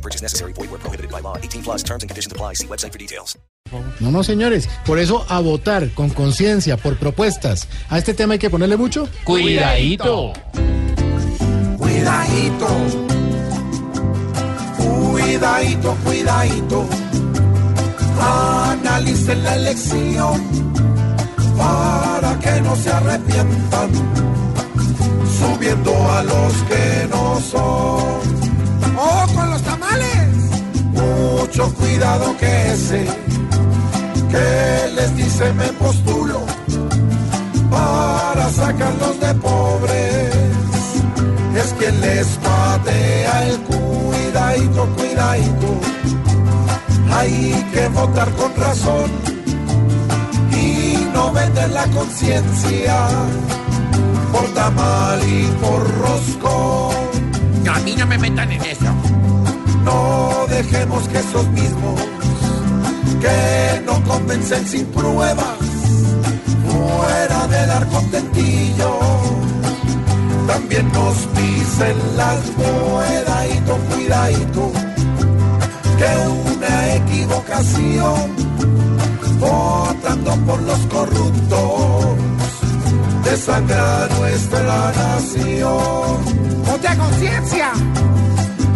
No purchase necessary. Void where prohibited by law. 18 plus terms and conditions apply. See website for details. No, no, señores. Por eso, a votar con conciencia, por propuestas. ¿A este tema hay que ponerle mucho? Cuidadito. Cuidadito. Cuidadito, cuidadito. Analicen la elección para que no se arrepientan. Subiendo a los que no son. Mucho cuidado que ese que les dice me postulo para sacarlos de pobres. Es quien les patea el cuidadito, cuidadito. Hay que votar con razón y no vender la conciencia por tamal y por roscón. A mí no me metan en eso. No dejemos que esos mismos que no convencen sin pruebas fuera de dar contentillo. También nos pisen las cuidadito, cuidadito que una equivocación votando por los corruptos desangra nuestra nación. A conciencia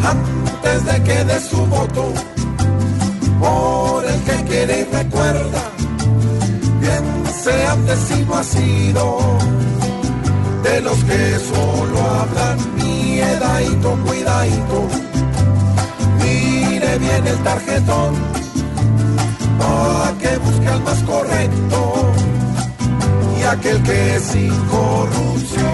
antes de que dé su voto por el que quiere y recuerda bien sea vecino ha sido de los que solo hablan miedadito, cuidadito. Mire bien el tarjetón para que busque al más correcto y aquel que es sin corrupción